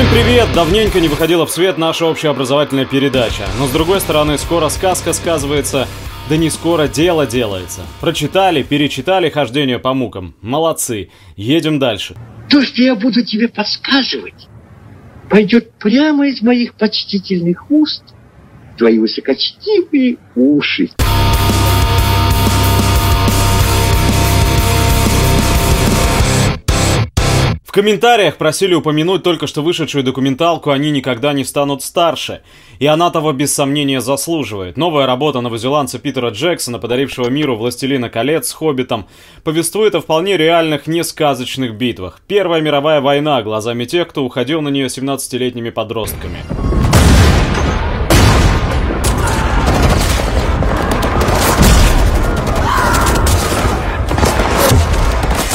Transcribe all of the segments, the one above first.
Всем привет! Давненько не выходила в свет наша общеобразовательная передача. Но с другой стороны, скоро сказка сказывается, да не скоро дело делается. Прочитали, перечитали хождение по мукам. Молодцы. Едем дальше. То, что я буду тебе подсказывать, пойдет прямо из моих почтительных уст твои высокочтивые уши. Комментариях просили упомянуть только что вышедшую документалку «Они никогда не станут старше». И она того без сомнения заслуживает. Новая работа новозеландца Питера Джексона, подарившего миру «Властелина колец» с «Хоббитом», повествует о вполне реальных, несказочных битвах. Первая мировая война глазами тех, кто уходил на нее 17-летними подростками.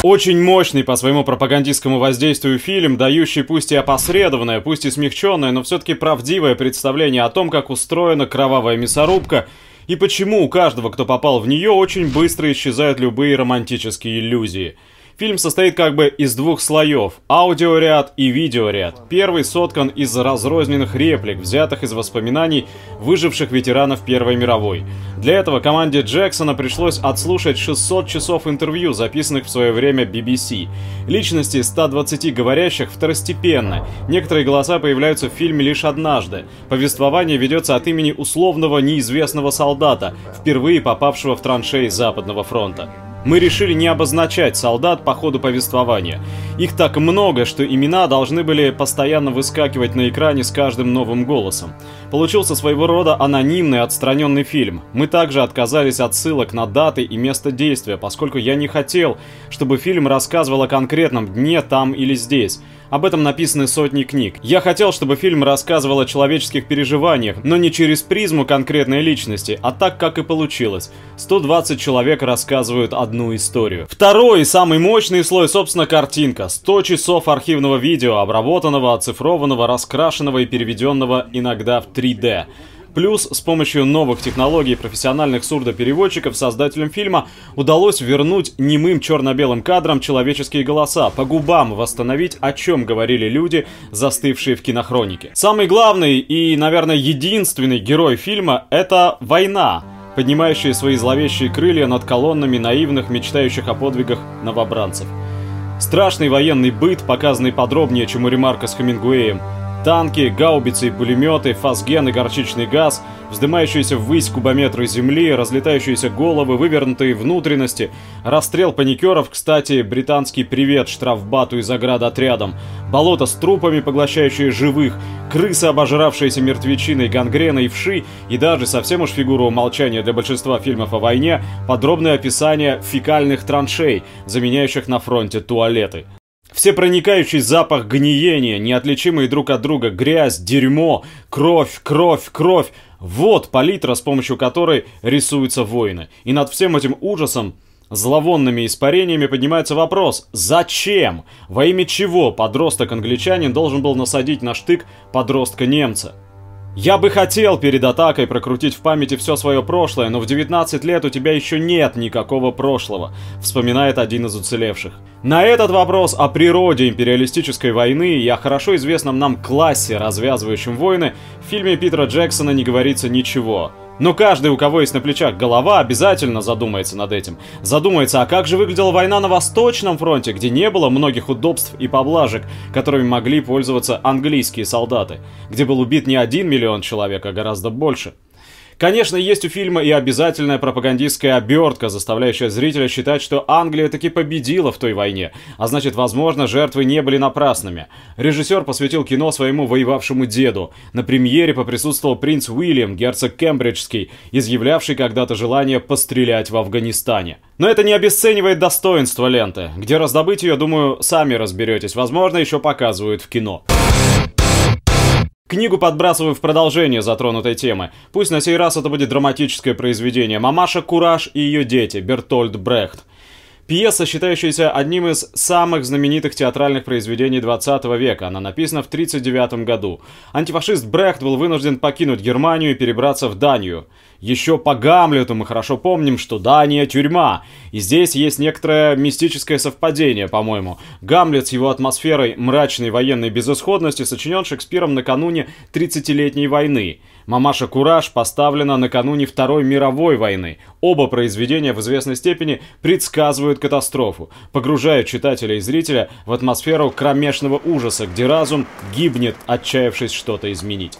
Очень мощный по своему пропагандистскому воздействию фильм, дающий пусть и опосредованное, пусть и смягченное, но все-таки правдивое представление о том, как устроена кровавая мясорубка и почему у каждого, кто попал в нее, очень быстро исчезают любые романтические иллюзии – Фильм состоит как бы из двух слоев – аудиоряд и видеоряд. Первый соткан из разрозненных реплик, взятых из воспоминаний выживших ветеранов Первой мировой. Для этого команде Джексона пришлось отслушать 600 часов интервью, записанных в свое время BBC. Личности 120 говорящих второстепенно. Некоторые голоса появляются в фильме лишь однажды. Повествование ведется от имени условного неизвестного солдата, впервые попавшего в траншеи Западного фронта. Мы решили не обозначать солдат по ходу повествования. Их так много, что имена должны были постоянно выскакивать на экране с каждым новым голосом. Получился своего рода анонимный отстраненный фильм. Мы также отказались от ссылок на даты и место действия, поскольку я не хотел, чтобы фильм рассказывал о конкретном дне там или здесь. Об этом написаны сотни книг. Я хотел, чтобы фильм рассказывал о человеческих переживаниях, но не через призму конкретной личности, а так, как и получилось. 120 человек рассказывают одну историю. Второй и самый мощный слой, собственно, картинка. 100 часов архивного видео, обработанного, оцифрованного, раскрашенного и переведенного иногда в 3D. Плюс с помощью новых технологий профессиональных сурдопереводчиков создателям фильма удалось вернуть немым черно-белым кадрам человеческие голоса, по губам восстановить, о чем говорили люди, застывшие в кинохронике. Самый главный и, наверное, единственный герой фильма — это война, поднимающая свои зловещие крылья над колоннами наивных, мечтающих о подвигах новобранцев. Страшный военный быт, показанный подробнее, чем у ремарка с Хемингуэем, Танки, гаубицы и пулеметы, фазген и горчичный газ, вздымающиеся ввысь кубометры земли, разлетающиеся головы, вывернутые внутренности, расстрел паникеров, кстати, британский привет штрафбату и заградотрядам, болото с трупами, поглощающие живых, крысы, обожравшиеся мертвечиной, гангреной, вши и даже совсем уж фигуру умолчания для большинства фильмов о войне, подробное описание фекальных траншей, заменяющих на фронте туалеты. Всепроникающий запах гниения, неотличимый друг от друга грязь, дерьмо, кровь, кровь, кровь. Вот палитра, с помощью которой рисуются войны. И над всем этим ужасом Зловонными испарениями поднимается вопрос, зачем, во имя чего подросток-англичанин должен был насадить на штык подростка-немца? Я бы хотел перед атакой прокрутить в памяти все свое прошлое, но в 19 лет у тебя еще нет никакого прошлого, вспоминает один из уцелевших. На этот вопрос о природе империалистической войны и о хорошо известном нам классе, развязывающем войны, в фильме Питера Джексона не говорится ничего. Но каждый, у кого есть на плечах голова, обязательно задумается над этим. Задумается, а как же выглядела война на Восточном фронте, где не было многих удобств и поблажек, которыми могли пользоваться английские солдаты, где был убит не один миллион человек, а гораздо больше. Конечно, есть у фильма и обязательная пропагандистская обертка, заставляющая зрителя считать, что Англия таки победила в той войне, а значит, возможно, жертвы не были напрасными. Режиссер посвятил кино своему воевавшему деду. На премьере поприсутствовал принц Уильям, герцог Кембриджский, изъявлявший когда-то желание пострелять в Афганистане. Но это не обесценивает достоинство ленты. Где раздобыть ее, думаю, сами разберетесь. Возможно, еще показывают в кино. Книгу подбрасываю в продолжение затронутой темы. Пусть на сей раз это будет драматическое произведение. «Мамаша Кураж и ее дети» Бертольд Брехт. Пьеса, считающаяся одним из самых знаменитых театральных произведений 20 века. Она написана в 1939 году. Антифашист Брехт был вынужден покинуть Германию и перебраться в Данию. Еще по Гамлету мы хорошо помним, что Дания – тюрьма. И здесь есть некоторое мистическое совпадение, по-моему. Гамлет с его атмосферой мрачной военной безысходности сочинен Шекспиром накануне 30-летней войны. «Мамаша Кураж» поставлена накануне Второй мировой войны. Оба произведения в известной степени предсказывают катастрофу, погружая читателя и зрителя в атмосферу кромешного ужаса, где разум гибнет, отчаявшись что-то изменить.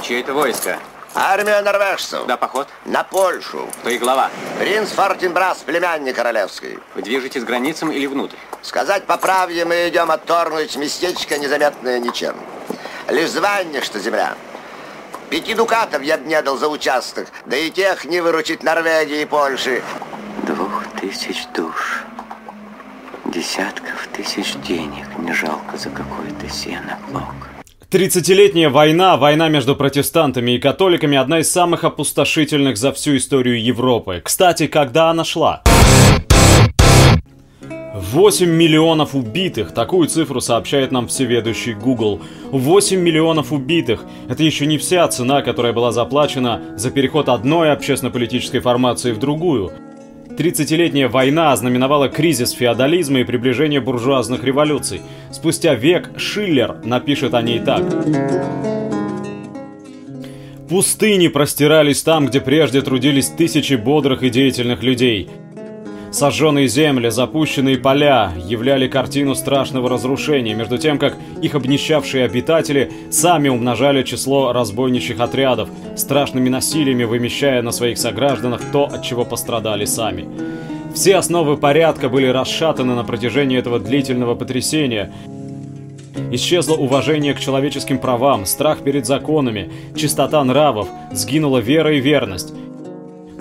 Чье это войско? Армия норвежцев. Да, поход? На Польшу. Кто и глава? Принц Фортенбрас, племянник королевский. Вы движетесь границам или внутрь? Сказать по правде, мы идем отторгнуть местечко, незаметное ничем. Лишь звание, что земля. Пяти дукатов я бы не дал за участок, да и тех не выручить Норвегии и Польши. Двух тысяч душ, десятков тысяч денег не жалко за какой-то сеноклок. Тридцатилетняя война, война между протестантами и католиками, одна из самых опустошительных за всю историю Европы. Кстати, когда она шла? 8 миллионов убитых. Такую цифру сообщает нам всеведущий Google. 8 миллионов убитых. Это еще не вся цена, которая была заплачена за переход одной общественно-политической формации в другую. Тридцатилетняя война ознаменовала кризис феодализма и приближение буржуазных революций. Спустя век Шиллер напишет о ней так. Пустыни простирались там, где прежде трудились тысячи бодрых и деятельных людей. Сожженные земли, запущенные поля являли картину страшного разрушения, между тем, как их обнищавшие обитатели сами умножали число разбойничьих отрядов, страшными насилиями вымещая на своих согражданах то, от чего пострадали сами. Все основы порядка были расшатаны на протяжении этого длительного потрясения. Исчезло уважение к человеческим правам, страх перед законами, чистота нравов, сгинула вера и верность.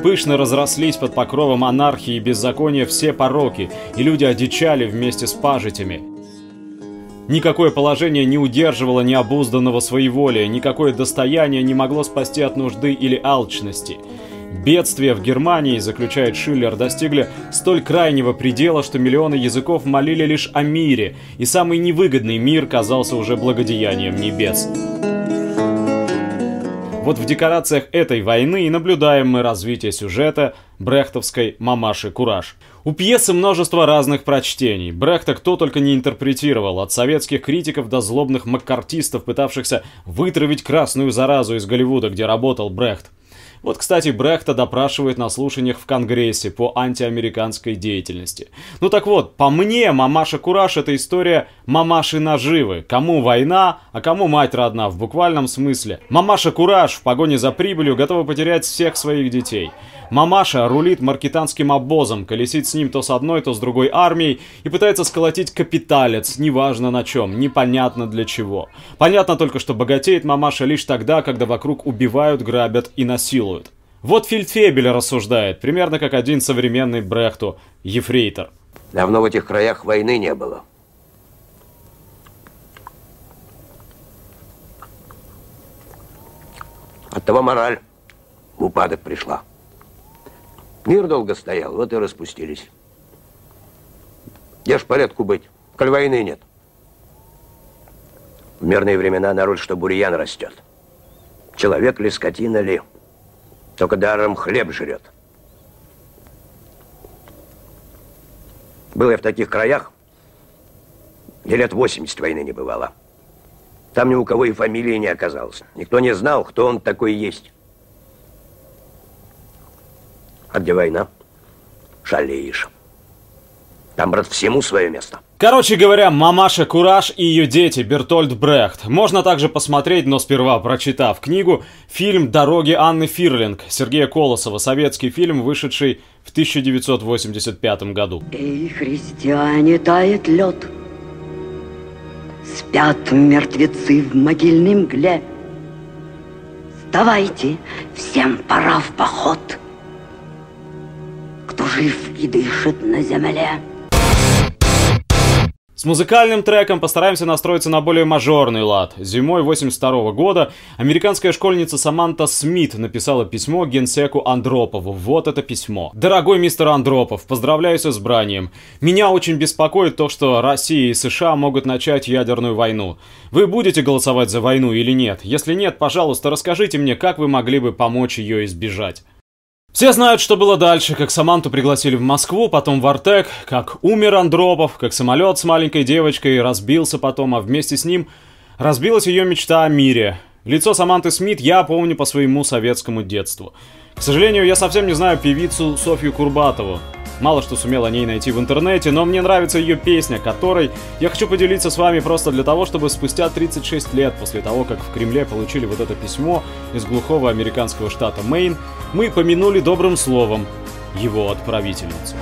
Пышно разрослись под покровом анархии и беззакония все пороки, и люди одичали вместе с пажитями. Никакое положение не удерживало необузданного своеволия, никакое достояние не могло спасти от нужды или алчности. Бедствия в Германии, заключает Шиллер, достигли столь крайнего предела, что миллионы языков молили лишь о мире, и самый невыгодный мир казался уже благодеянием небес. Вот в декорациях этой войны и наблюдаем мы развитие сюжета брехтовской «Мамаши Кураж». У пьесы множество разных прочтений. Брехта кто только не интерпретировал, от советских критиков до злобных маккартистов, пытавшихся вытравить красную заразу из Голливуда, где работал Брехт. Вот, кстати, Брехта допрашивают на слушаниях в Конгрессе по антиамериканской деятельности. Ну так вот, по мне, мамаша Кураж это история мамаши наживы. Кому война, а кому мать родна, в буквальном смысле. Мамаша Кураж в погоне за прибылью готова потерять всех своих детей. Мамаша рулит маркетанским обозом, колесит с ним то с одной, то с другой армией и пытается сколотить капиталец, неважно на чем, непонятно для чего. Понятно только, что богатеет мамаша лишь тогда, когда вокруг убивают, грабят и насилуют. Вот Фельдфебель рассуждает, примерно как один современный Брехту, ефрейтор. Давно в этих краях войны не было. Оттого мораль в упадок пришла. Мир долго стоял, вот и распустились. Где ж порядку быть, коль войны нет? В мирные времена народ, что бурьян растет. Человек ли, скотина ли, только даром хлеб жрет. Был я в таких краях, где лет 80 войны не бывало. Там ни у кого и фамилии не оказалось. Никто не знал, кто он такой есть. А где война? Шалеешь. Там, брат, всему свое место. Короче говоря, мамаша Кураж и ее дети Бертольд Брехт. Можно также посмотреть, но сперва прочитав книгу, фильм «Дороги Анны Фирлинг» Сергея Колосова, советский фильм, вышедший в 1985 году. Эй, христиане, тает лед, Спят мертвецы в могильной мгле. Вставайте, всем пора в поход — жив дышит на земле. С музыкальным треком постараемся настроиться на более мажорный лад. Зимой 82 года американская школьница Саманта Смит написала письмо генсеку Андропову. Вот это письмо. «Дорогой мистер Андропов, поздравляю с избранием. Меня очень беспокоит то, что Россия и США могут начать ядерную войну. Вы будете голосовать за войну или нет? Если нет, пожалуйста, расскажите мне, как вы могли бы помочь ее избежать». Все знают, что было дальше, как Саманту пригласили в Москву, потом в Артек, как умер Андропов, как самолет с маленькой девочкой разбился потом, а вместе с ним разбилась ее мечта о мире. Лицо Саманты Смит я помню по своему советскому детству. К сожалению, я совсем не знаю певицу Софью Курбатову. Мало что сумел о ней найти в интернете, но мне нравится ее песня, которой я хочу поделиться с вами просто для того, чтобы спустя 36 лет после того, как в Кремле получили вот это письмо из глухого американского штата Мэйн, мы помянули добрым словом его отправительницу.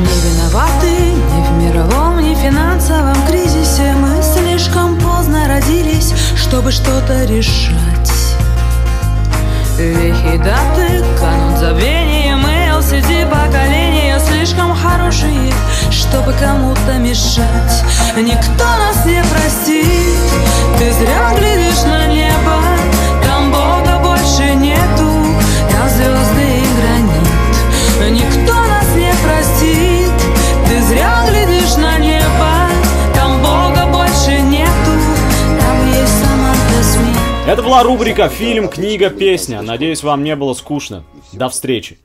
Не виноваты ни в мировом, ни финансовом кризисе. Мы слишком поздно родились, чтобы что-то решать. Вехи даты канут забвением и LCD поколения слишком хорошие, чтобы кому-то мешать. Никто нас не простит, ты зря глядишь на небо. Там Бога больше нету, там звезды и гранит. Никто нас не простит, ты зря глядишь на небо. Там Бога больше нету, там есть Смит Это была рубрика «Фильм, книга, песня». Надеюсь, вам не было скучно. До встречи.